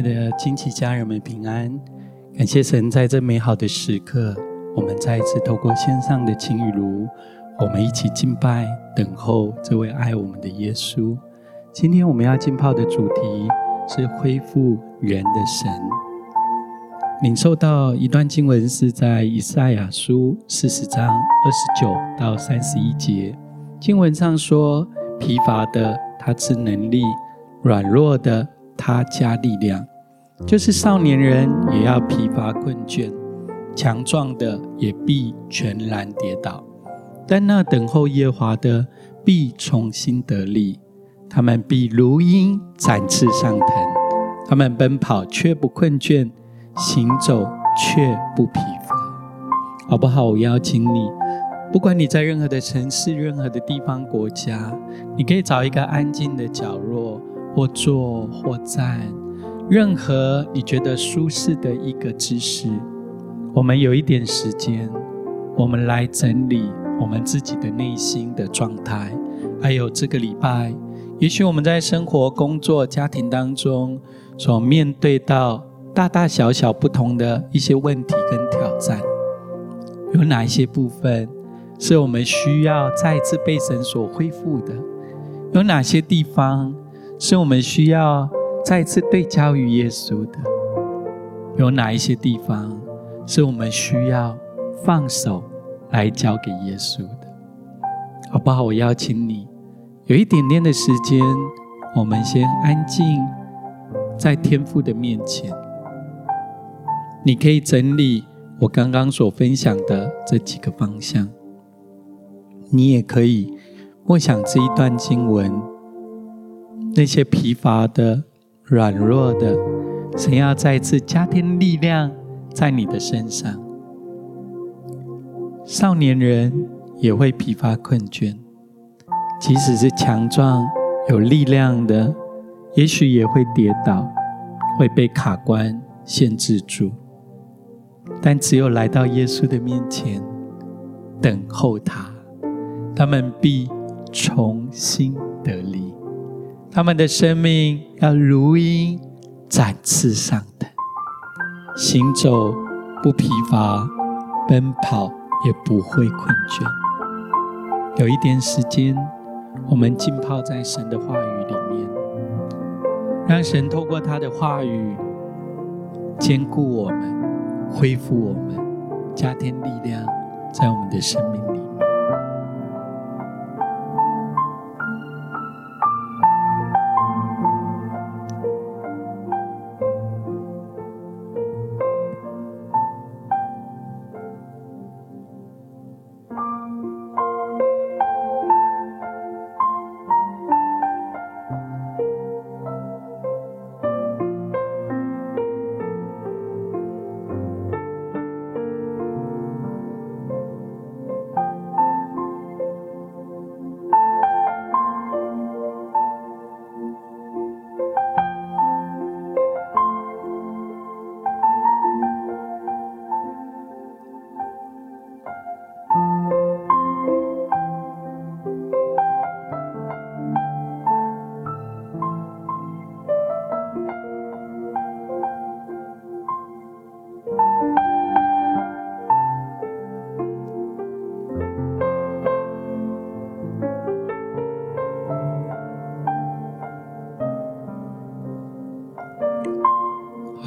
的亲戚家人们平安，感谢神在这美好的时刻，我们再一次透过线上的晴雨炉，我们一起敬拜、等候这位爱我们的耶稣。今天我们要浸泡的主题是恢复人的神。领受到一段经文是在以赛亚书四十章二十九到三十一节，经文上说：疲乏的他赐能力，软弱的。他加力量，就是少年人也要疲乏困倦，强壮的也必全然跌倒。但那等候耶和华的必重新得力，他们必如鹰展翅上腾，他们奔跑却不困倦，行走却不疲乏。好不好？我邀请你，不管你在任何的城市、任何的地方、国家，你可以找一个安静的角落。或坐或站，任何你觉得舒适的一个姿势，我们有一点时间，我们来整理我们自己的内心的状态。还有这个礼拜，也许我们在生活、工作、家庭当中所面对到大大小小不同的一些问题跟挑战，有哪一些部分是我们需要再次被神所恢复的？有哪些地方？是我们需要再次对焦于耶稣的，有哪一些地方是我们需要放手来交给耶稣的？好不好？我邀请你，有一点点的时间，我们先安静在天父的面前。你可以整理我刚刚所分享的这几个方向，你也可以默想这一段经文。那些疲乏的、软弱的，神要再次加添力量在你的身上。少年人也会疲乏困倦，即使是强壮有力量的，也许也会跌倒，会被卡关限制住。但只有来到耶稣的面前，等候他，他们必重新得力。他们的生命要如鹰展翅上腾，行走不疲乏，奔跑也不会困倦。有一点时间，我们浸泡在神的话语里面，让神透过他的话语坚固我们，恢复我们，加添力量在我们的生命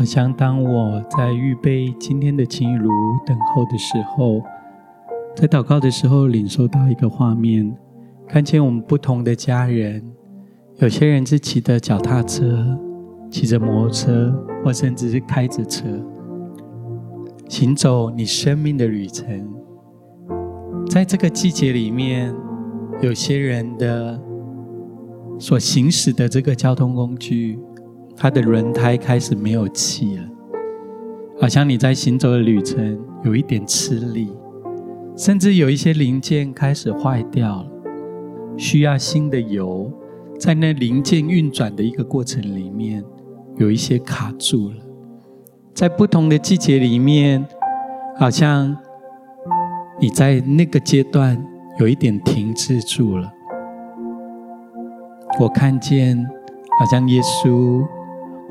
好像当我在预备今天的晴雨炉等候的时候，在祷告的时候，领受到一个画面，看见我们不同的家人，有些人是骑着脚踏车，骑着摩托车，或甚至是开着车，行走你生命的旅程。在这个季节里面，有些人的所行驶的这个交通工具。它的轮胎开始没有气了，好像你在行走的旅程有一点吃力，甚至有一些零件开始坏掉了，需要新的油。在那零件运转的一个过程里面，有一些卡住了。在不同的季节里面，好像你在那个阶段有一点停滞住了。我看见，好像耶稣。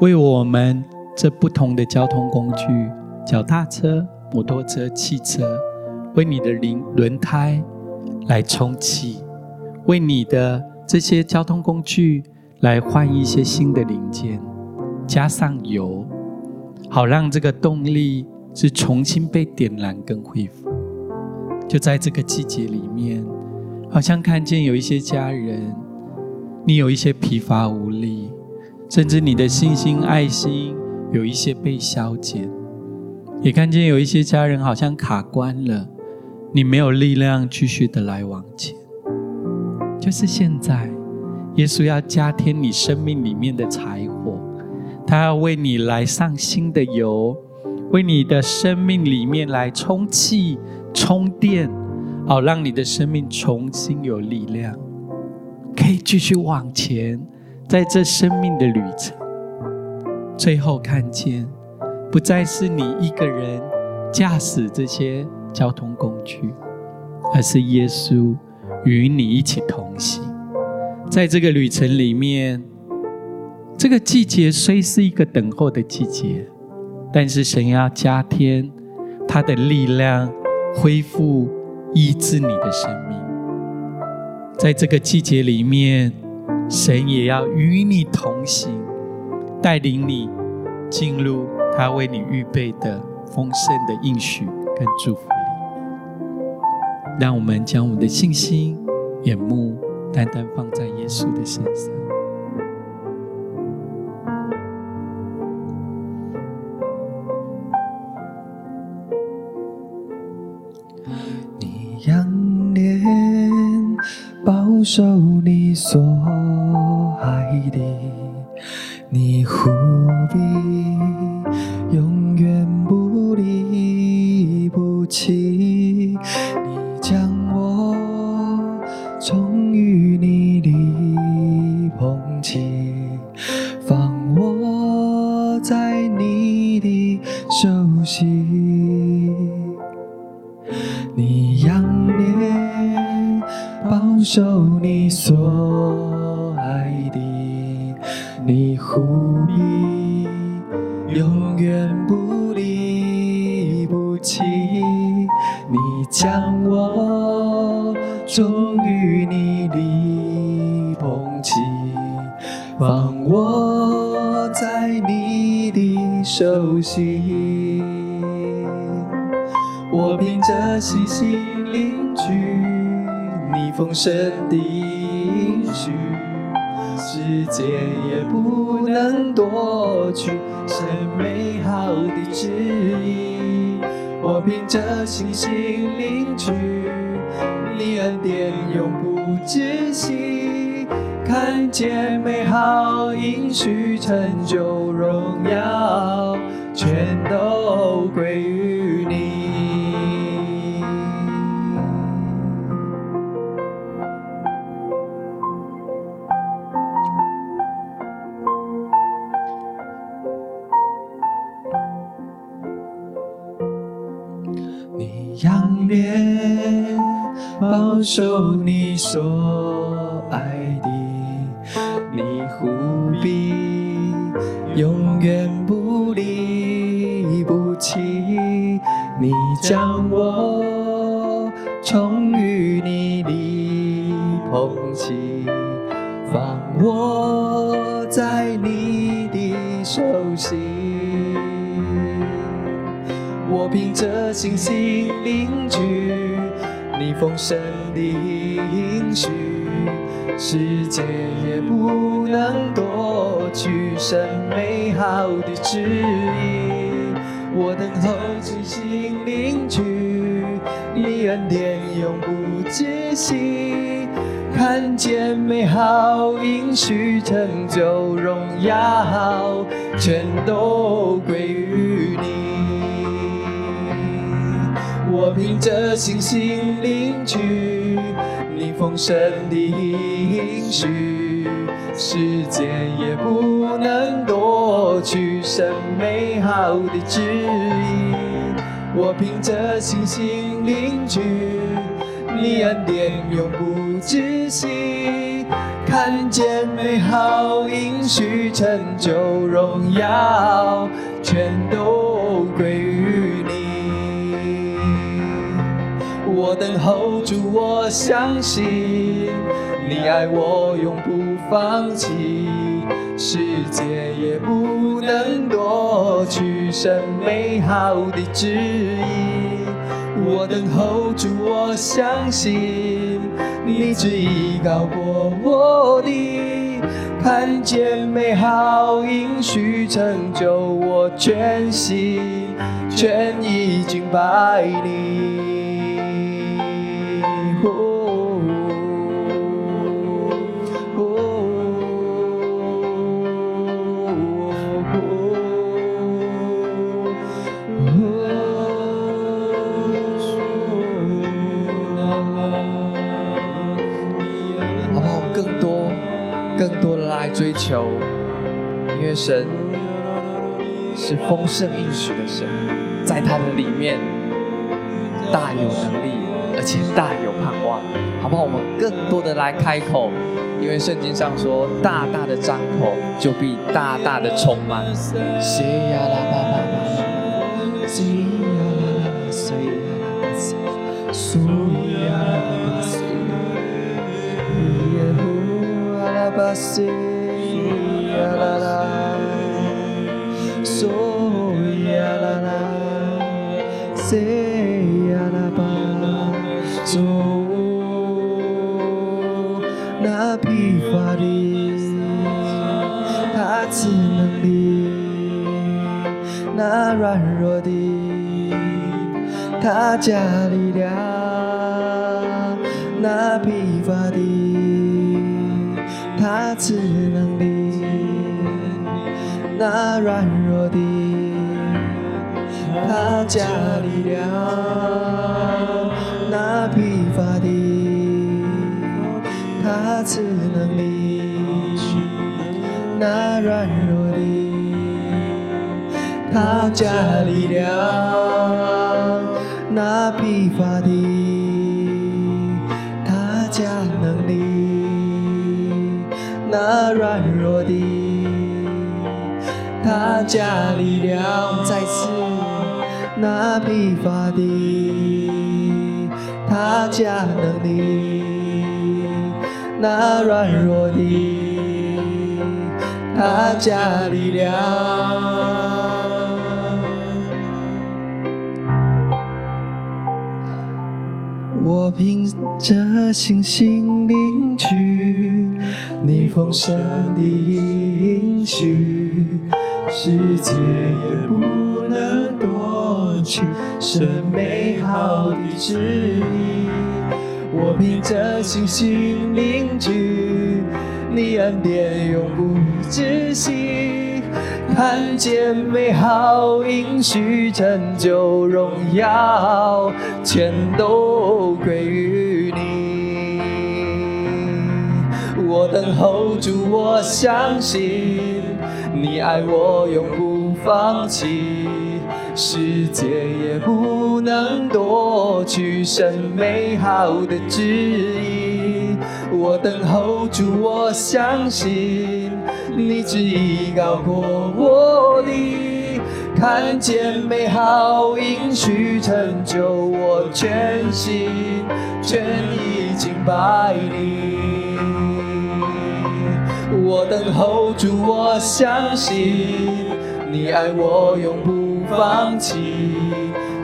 为我们这不同的交通工具——脚踏车、摩托车、汽车，为你的轮轮胎来充气，为你的这些交通工具来换一些新的零件，加上油，好让这个动力是重新被点燃跟恢复。就在这个季节里面，好像看见有一些家人，你有一些疲乏无力，甚至你的信心、爱心有一些被消减，也看见有一些家人好像卡关了，你没有力量继续的来往前。就是现在，耶稣要加添你生命里面的柴火，他要为你来上新的油，为你的生命里面来充气、充电，好让你的生命重新有力量。可以继续往前，在这生命的旅程，最后看见，不再是你一个人驾驶这些交通工具，而是耶稣与你一起同行。在这个旅程里面，这个季节虽是一个等候的季节，但是神要加添他的力量，恢复医治你的生命。在这个季节里面，神也要与你同行，带领你进入他为你预备的丰盛的应许跟祝福里。让我们将我们的信心、眼目单单放在耶稣的身上。你仰脸。保守你所你忽必，窒息，看见美好应许成就荣耀，全都归于保守你所爱的，你护庇，永远不离不弃。你将我从淤泥里捧起，放我在你的手心。我凭着信心凝聚你丰盛的应许，世界也不能夺去神美好的旨意。我等候信心领取你恩典永不止息，看见美好应许成就荣耀，全都归于我凭着信心领取你丰盛的应许，时间也不能夺去神美好的旨意。我凭着信心领取你恩典永不止息。看见美好应许成就荣耀，全都归于我等候主，我相信你爱我永不放弃，世界也不能夺去神美好的旨意。我等候主，我相信你旨意高过我的，看见美好应许成就，我全心全意敬拜你。追求，因为神是丰盛应许的神，在他的里面大有能力，而且大有盼望，好不好？我们更多的来开口，因为圣经上说，大大的张口就必大大的充满。那疲乏的，他赐能力；那软弱的，他加力量；那疲乏的，他赐能力；那软弱的，他加力量；那疲乏的。他赐能力，那软弱的，他加力量；那疲乏的，他加能力；那软弱的，他加力量。再次，那疲乏的，他加能力。那软弱的，他加力量。我凭着信心领取你丰盛的应许，世界也不能夺去神美好的旨意。我凭着信心凝聚你恩典永不止息，看见美好应许成就荣耀，全都归于你。我等候主，我相信你爱我永不放弃。世界也不能夺去神美好的旨意。我等候主，我相信你旨意高过我的，看见美好应许成就，我全心全意敬拜你。我等候主，我相信你爱我永不放弃，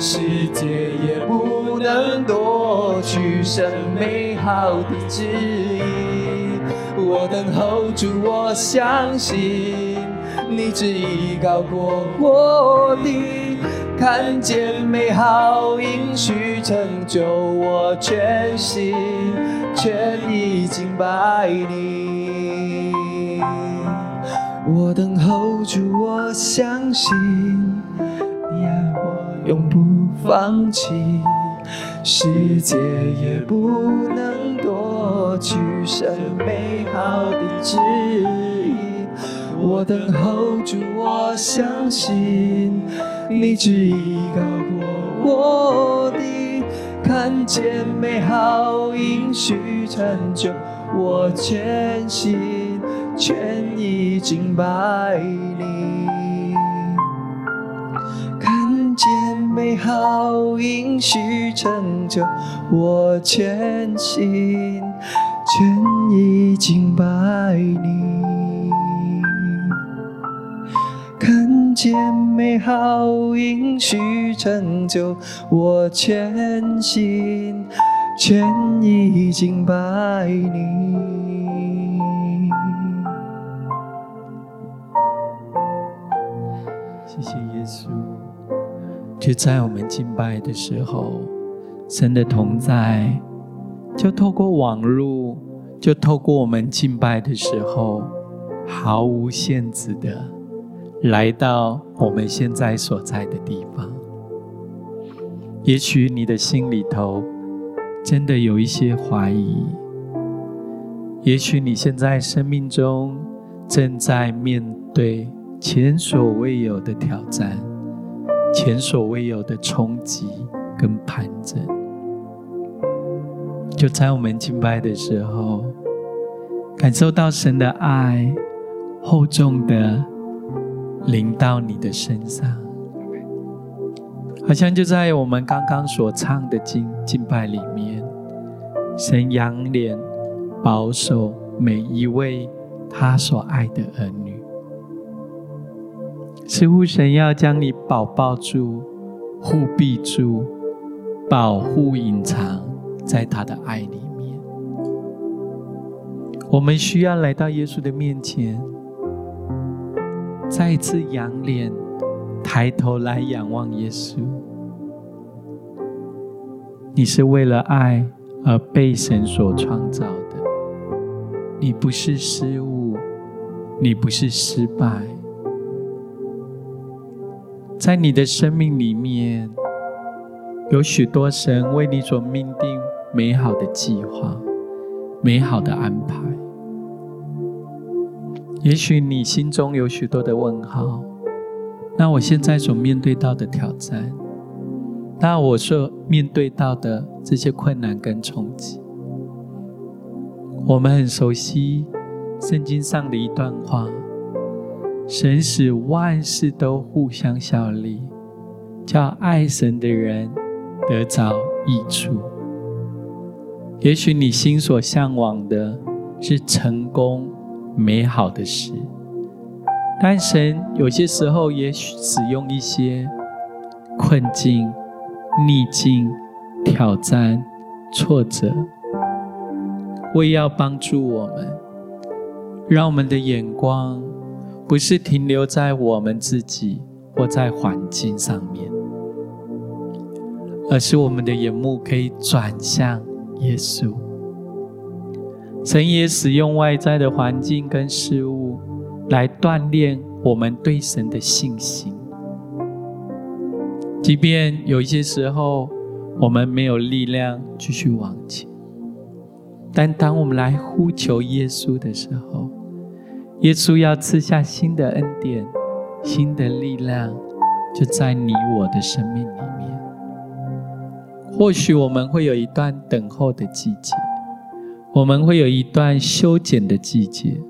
世界也不能夺去神美好的旨意。我等候主，我相信你旨意高过我的，看见美好应许成就，我全心全意敬拜你。我等候主，我相信你爱我。永不放弃，世界也不能夺去神美好的旨意。我等候主，我相信你旨意高过我的，看见美好应许成就，我全心全意敬拜你。看见美好应许成就，我全心全意敬拜你。看见美好应许成就，我全心全意敬拜你。就在我们敬拜的时候，神的同在就透过网络，就透过我们敬拜的时候，毫无限制的。来到我们现在所在的地方，也许你的心里头真的有一些怀疑，也许你现在生命中正在面对前所未有的挑战、前所未有的冲击跟盘整。就在我们敬拜的时候，感受到神的爱厚重的。临到你的身上，好像就在我们刚刚所唱的敬敬拜里面，神仰脸保守每一位他所爱的儿女，似乎神要将你保抱住、护庇住、保护、隐藏在他的爱里面。我们需要来到耶稣的面前。再一次仰脸，抬头来仰望耶稣。你是为了爱而被神所创造的，你不是失误，你不是失败。在你的生命里面，有许多神为你所命定美好的计划、美好的安排。也许你心中有许多的问号，那我现在所面对到的挑战，那我所面对到的这些困难跟冲击，我们很熟悉圣经上的一段话：神使万事都互相效力，叫爱神的人得着益处。也许你心所向往的是成功。美好的事，但神有些时候也许使用一些困境、逆境、挑战、挫折，为要帮助我们，让我们的眼光不是停留在我们自己或在环境上面，而是我们的眼目可以转向耶稣。神也使用外在的环境跟事物来锻炼我们对神的信心。即便有一些时候我们没有力量继续往前，但当我们来呼求耶稣的时候，耶稣要赐下新的恩典、新的力量，就在你我的生命里面。或许我们会有一段等候的季节。我们会有一段修剪的季节，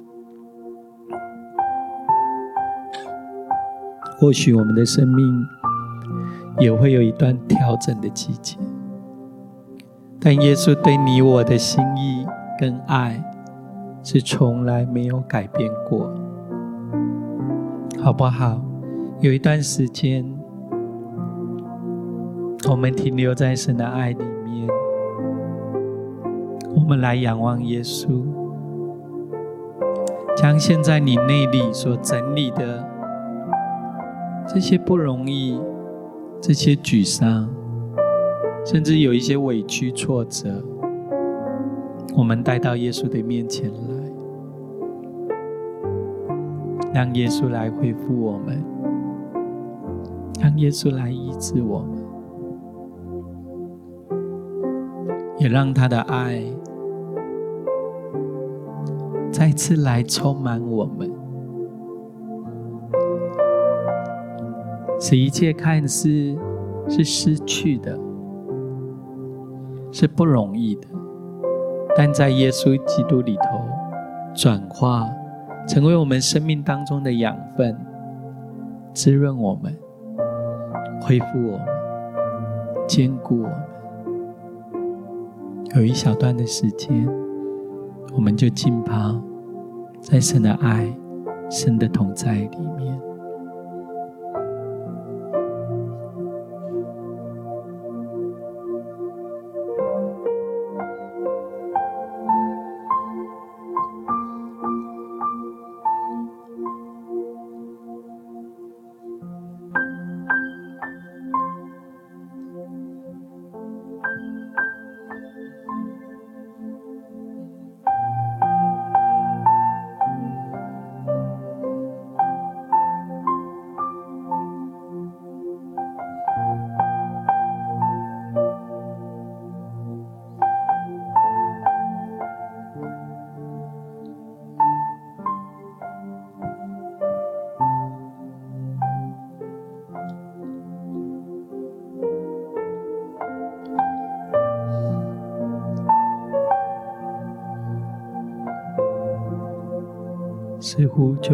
或许我们的生命也会有一段调整的季节，但耶稣对你我的心意跟爱是从来没有改变过，好不好？有一段时间，我们停留在神的爱里面。我们来仰望耶稣，将现在你内里所整理的这些不容易、这些沮丧，甚至有一些委屈、挫折，我们带到耶稣的面前来，让耶稣来恢复我们，让耶稣来医治我们。也让他的爱再次来充满我们，使一切看似是失去的，是不容易的，但在耶稣基督里头转化，成为我们生命当中的养分，滋润我们，恢复我们，坚固我们。有一小段的时间，我们就浸泡在神的爱、神的同在里面。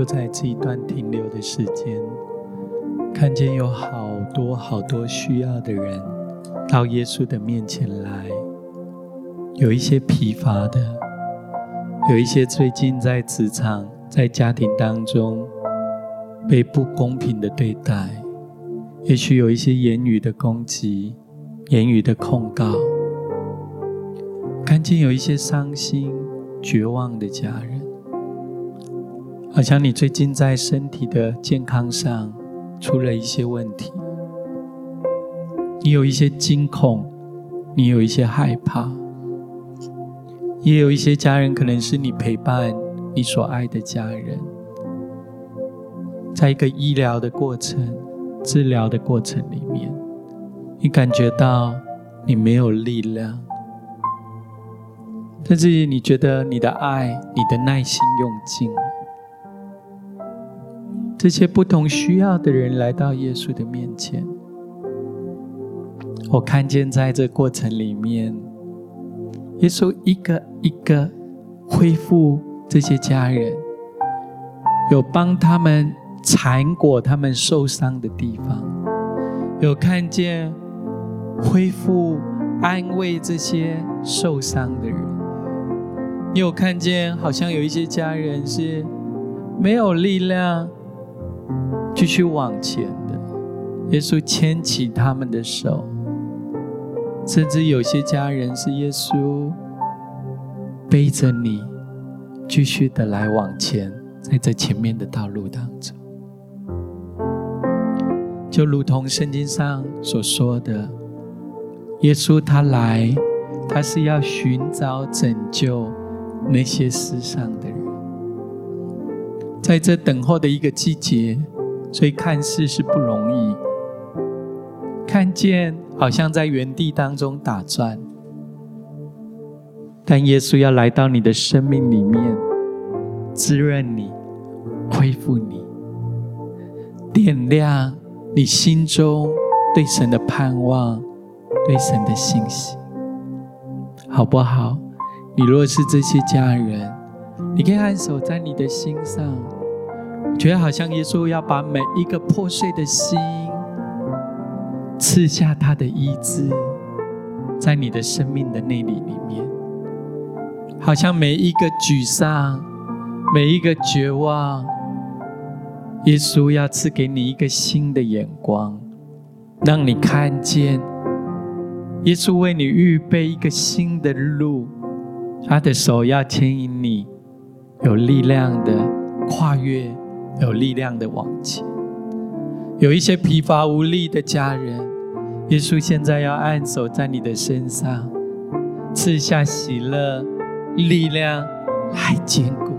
在这一段停留的时间，看见有好多好多需要的人到耶稣的面前来，有一些疲乏的，有一些最近在职场、在家庭当中被不公平的对待，也许有一些言语的攻击、言语的控告，看见有一些伤心、绝望的家人。好像你最近在身体的健康上出了一些问题，你有一些惊恐，你有一些害怕，也有一些家人可能是你陪伴你所爱的家人，在一个医疗的过程、治疗的过程里面，你感觉到你没有力量，甚至于你觉得你的爱、你的耐心用尽。这些不同需要的人来到耶稣的面前，我看见在这过程里面，耶稣一个一个恢复这些家人，有帮他们缠裹他们受伤的地方，有看见恢复安慰这些受伤的人，你有看见好像有一些家人是没有力量。继续往前的，耶稣牵起他们的手，甚至有些家人是耶稣背着你，继续的来往前，在这前面的道路当中，就如同圣经上所说的，耶稣他来，他是要寻找拯救那些世上的人，在这等候的一个季节。所以看似是不容易，看见好像在原地当中打转，但耶稣要来到你的生命里面，滋润你，恢复你，点亮你心中对神的盼望，对神的信心，好不好？你若是这些家人，你可以按手在你的心上。觉得好像耶稣要把每一个破碎的心赐下他的医治，在你的生命的内里里面，好像每一个沮丧、每一个绝望，耶稣要赐给你一个新的眼光，让你看见耶稣为你预备一个新的路，他的手要牵引你，有力量的跨越。有力量的往前，有一些疲乏无力的家人，耶稣现在要按手在你的身上，赐下喜乐、力量来坚固。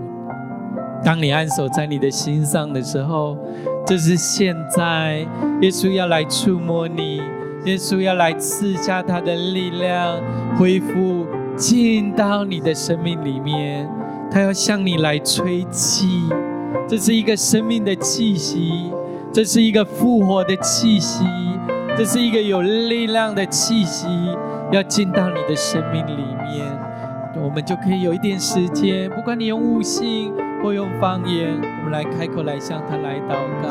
当你按手在你的心上的时候，这是现在耶稣要来触摸你，耶稣要来赐下他的力量，恢复进到你的生命里面，他要向你来吹气。这是一个生命的气息，这是一个复活的气息，这是一个有力量的气息，要进到你的生命里面。我们就可以有一点时间，不管你用悟性或用方言，我们来开口来向他来祷告。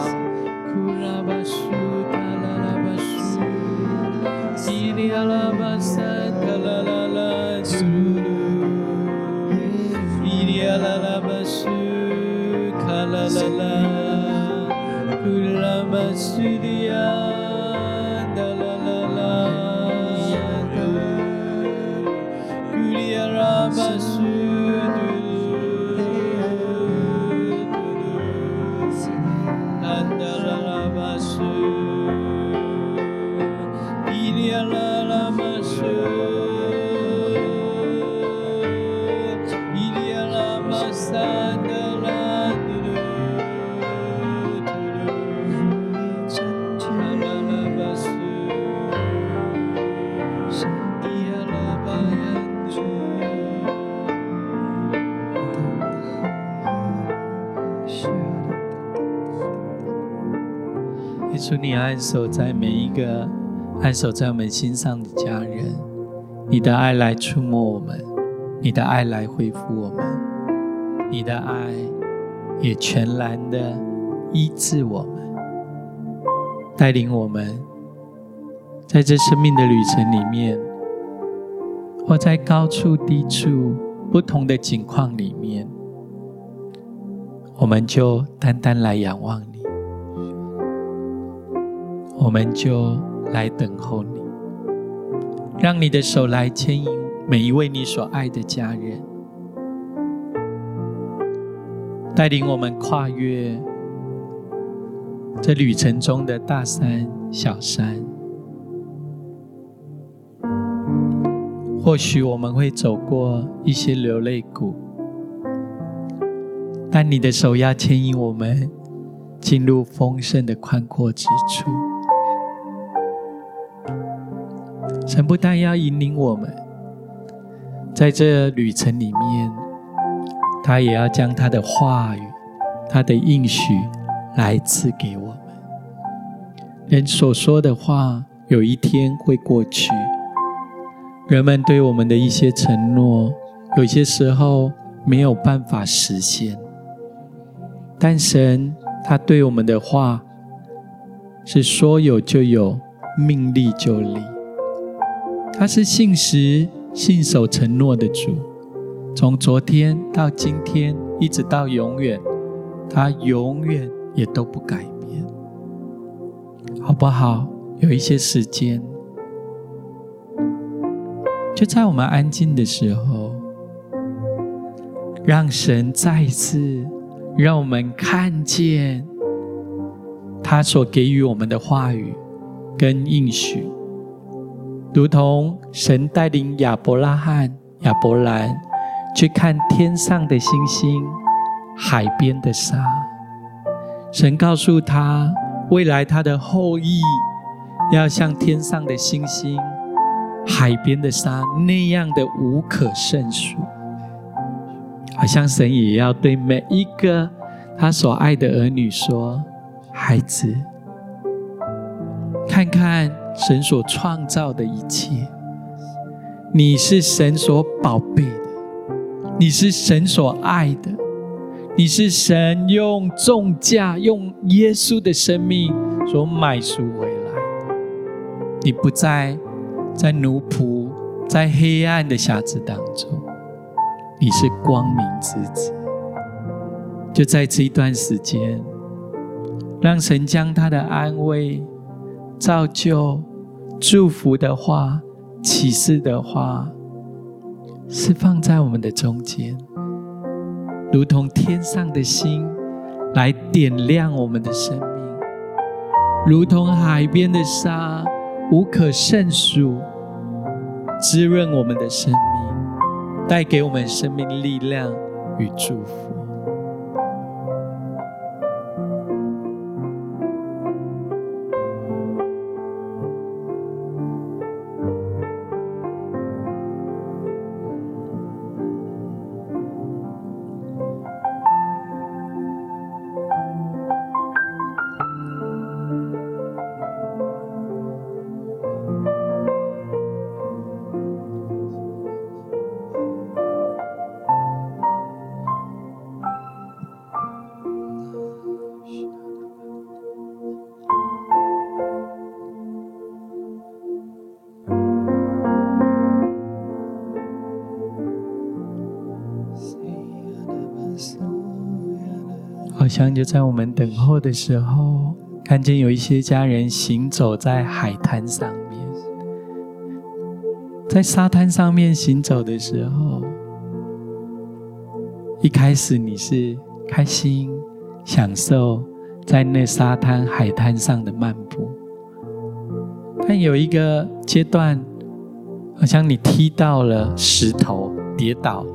你安守在每一个安守在我们心上的家人，你的爱来触摸我们，你的爱来恢复我们，你的爱也全然的医治我们，带领我们在这生命的旅程里面，或在高处低处不同的境况里面，我们就单单来仰望你。我们就来等候你，让你的手来牵引每一位你所爱的家人，带领我们跨越这旅程中的大山小山。或许我们会走过一些流泪谷，但你的手要牵引我们进入丰盛的宽阔之处。神不但要引领我们，在这旅程里面，他也要将他的话语、他的应许来赐给我们。人所说的话，有一天会过去；人们对我们的一些承诺，有些时候没有办法实现。但神他对我们的话，是说有就有，命立就立。他是信实、信守承诺的主，从昨天到今天，一直到永远，他永远也都不改变，好不好？有一些时间，就在我们安静的时候，让神再一次让我们看见他所给予我们的话语跟应许。如同神带领亚伯拉罕、亚伯兰去看天上的星星、海边的沙，神告诉他，未来他的后裔要像天上的星星、海边的沙那样的无可胜数。好像神也要对每一个他所爱的儿女说：“孩子，看看。”神所创造的一切，你是神所宝贝的，你是神所爱的，你是神用重价、用耶稣的生命所买赎回来。你不再在奴仆，在黑暗的匣子当中，你是光明之子。就在这一段时间，让神将他的安慰。造就、祝福的话、启示的话，是放在我们的中间，如同天上的星来点亮我们的生命，如同海边的沙无可胜数，滋润我们的生命，带给我们生命力量与祝福。像就在我们等候的时候，看见有一些家人行走在海滩上面，在沙滩上面行走的时候，一开始你是开心、享受在那沙滩、海滩上的漫步，但有一个阶段，好像你踢到了石头，跌倒。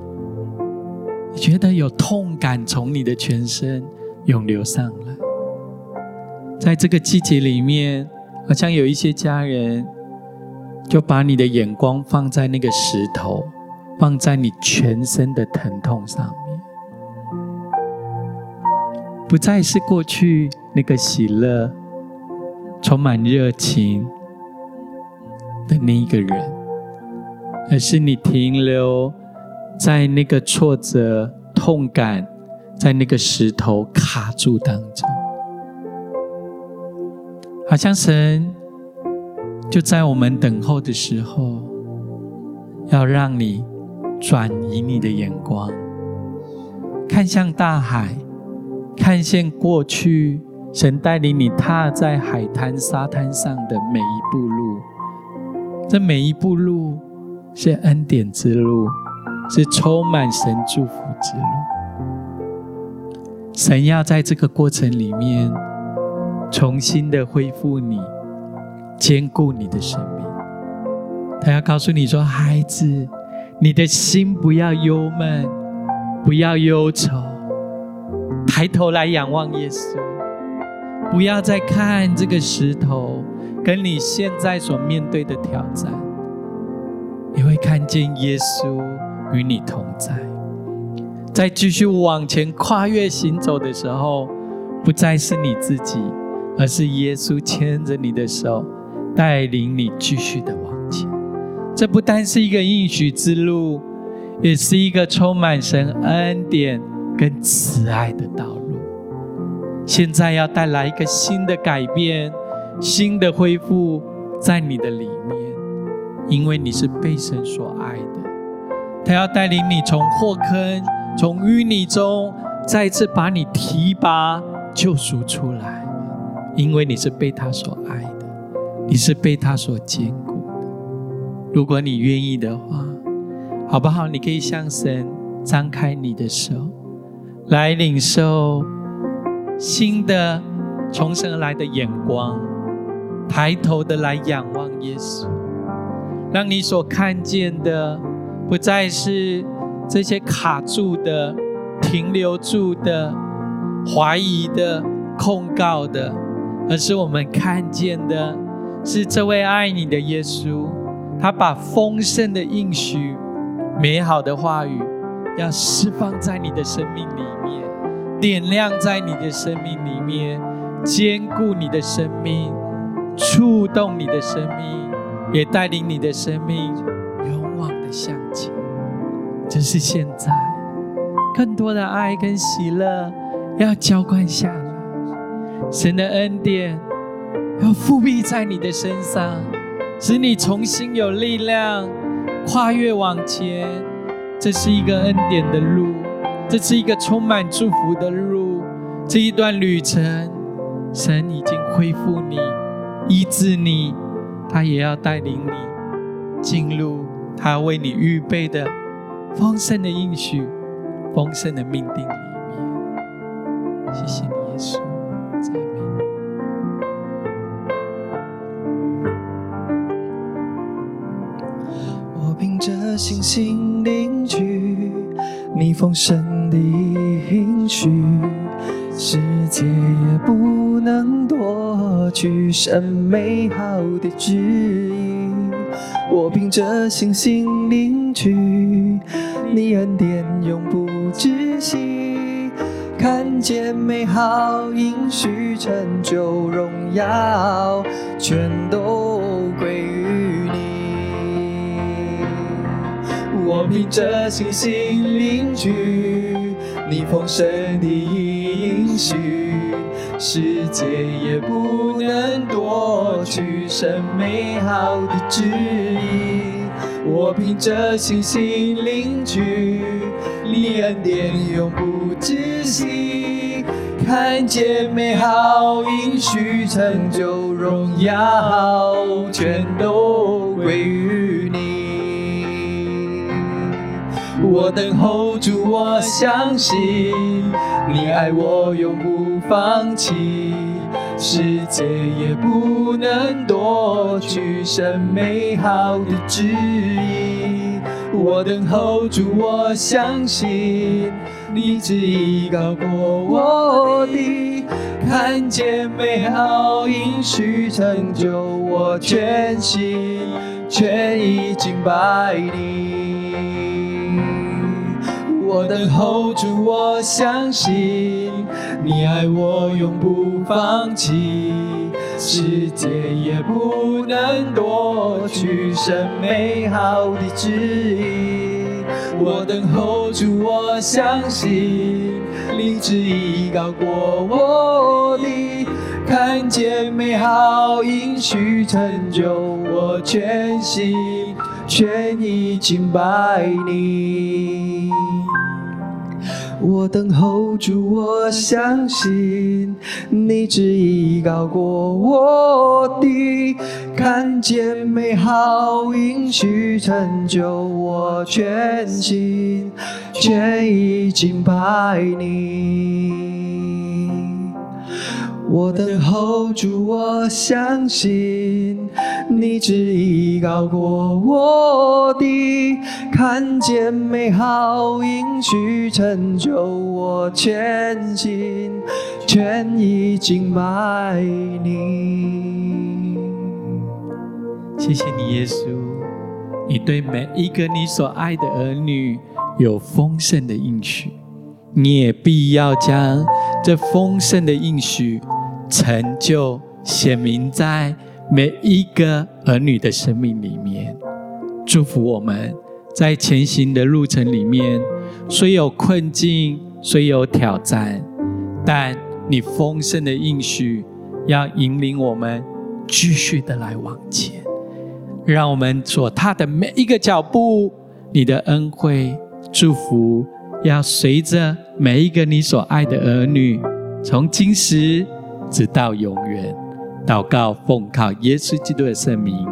你觉得有痛感从你的全身涌流上来，在这个季节里面，好像有一些家人就把你的眼光放在那个石头，放在你全身的疼痛上面，不再是过去那个喜乐、充满热情的那一个人，而是你停留。在那个挫折、痛感，在那个石头卡住当中，好像神就在我们等候的时候，要让你转移你的眼光，看向大海，看见过去神带领你踏在海滩、沙滩上的每一步路，这每一步路是恩典之路。是充满神祝福之路。神要在这个过程里面重新的恢复你，坚固你的生命。他要告诉你说：“孩子，你的心不要忧闷，不要忧愁，抬头来仰望耶稣。不要再看这个石头跟你现在所面对的挑战，你会看见耶稣。”与你同在，在继续往前跨越行走的时候，不再是你自己，而是耶稣牵着你的手，带领你继续的往前。这不单是一个应许之路，也是一个充满神恩典跟慈爱的道路。现在要带来一个新的改变，新的恢复在你的里面，因为你是被神所爱的。他要带领你从祸坑、从淤泥中再次把你提拔、救赎出来，因为你是被他所爱的，你是被他所坚固的。如果你愿意的话，好不好？你可以向神张开你的手，来领受新的从神而来的眼光，抬头的来仰望耶稣，让你所看见的。不再是这些卡住的、停留住的、怀疑的、控告的，而是我们看见的是这位爱你的耶稣，他把丰盛的应许、美好的话语，要释放在你的生命里面，点亮在你的生命里面，坚固你的生命，触动你的生命，也带领你的生命。勇往的向前，只是现在，更多的爱跟喜乐要浇灌下来，神的恩典要覆庇在你的身上，使你重新有力量跨越往前。这是一个恩典的路，这是一个充满祝福的路。这一段旅程，神已经恢复你、医治你，他也要带领你进入。他为你预备的丰盛的应许、丰盛的命定里面，谢谢你，耶稣，赞美你。我凭着信心领取你丰盛的应许，世界也不能夺去神美好的旨意。我凭着信心领取你恩典永不止息，看见美好应许成就荣耀，全都归于你。我凭着信心领取你丰盛的应许。世界也不能夺去神美好的旨意，我凭着信心领取，你恩典永不止息，看见美好应许成就荣耀，全都归于你。我等候主，我相信你爱我永不放弃，世界也不能夺取神美好的旨意。我等候主，我相信你旨意高过我的，看见美好应许成就，我全心全意敬拜你。我等候主，我相信你爱我永不放弃。世界也不能夺去神美好的旨意。我等候主，我相信你旨意高过我的，看见美好应许成就，我全心全意敬拜你。我等候主，我相信你旨意高过我的，看见美好应许成就，我全心全意敬拜你。我等候主，我相信你旨意高过我的，看见美好应许成就，我全心全意敬拜你。谢谢你，耶稣，你对每一个你所爱的儿女有丰盛的应许，你也必要将这丰盛的应许。成就显明在每一个儿女的生命里面，祝福我们在前行的路程里面，虽有困境，虽有挑战，但你丰盛的应许要引领我们继续的来往前，让我们所踏的每一个脚步，你的恩惠祝福要随着每一个你所爱的儿女，从今时。直到永远，祷告奉靠耶稣基督的圣名，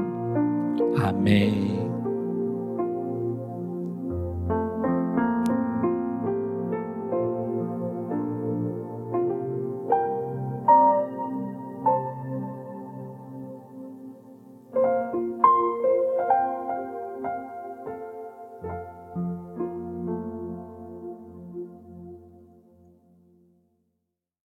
阿门。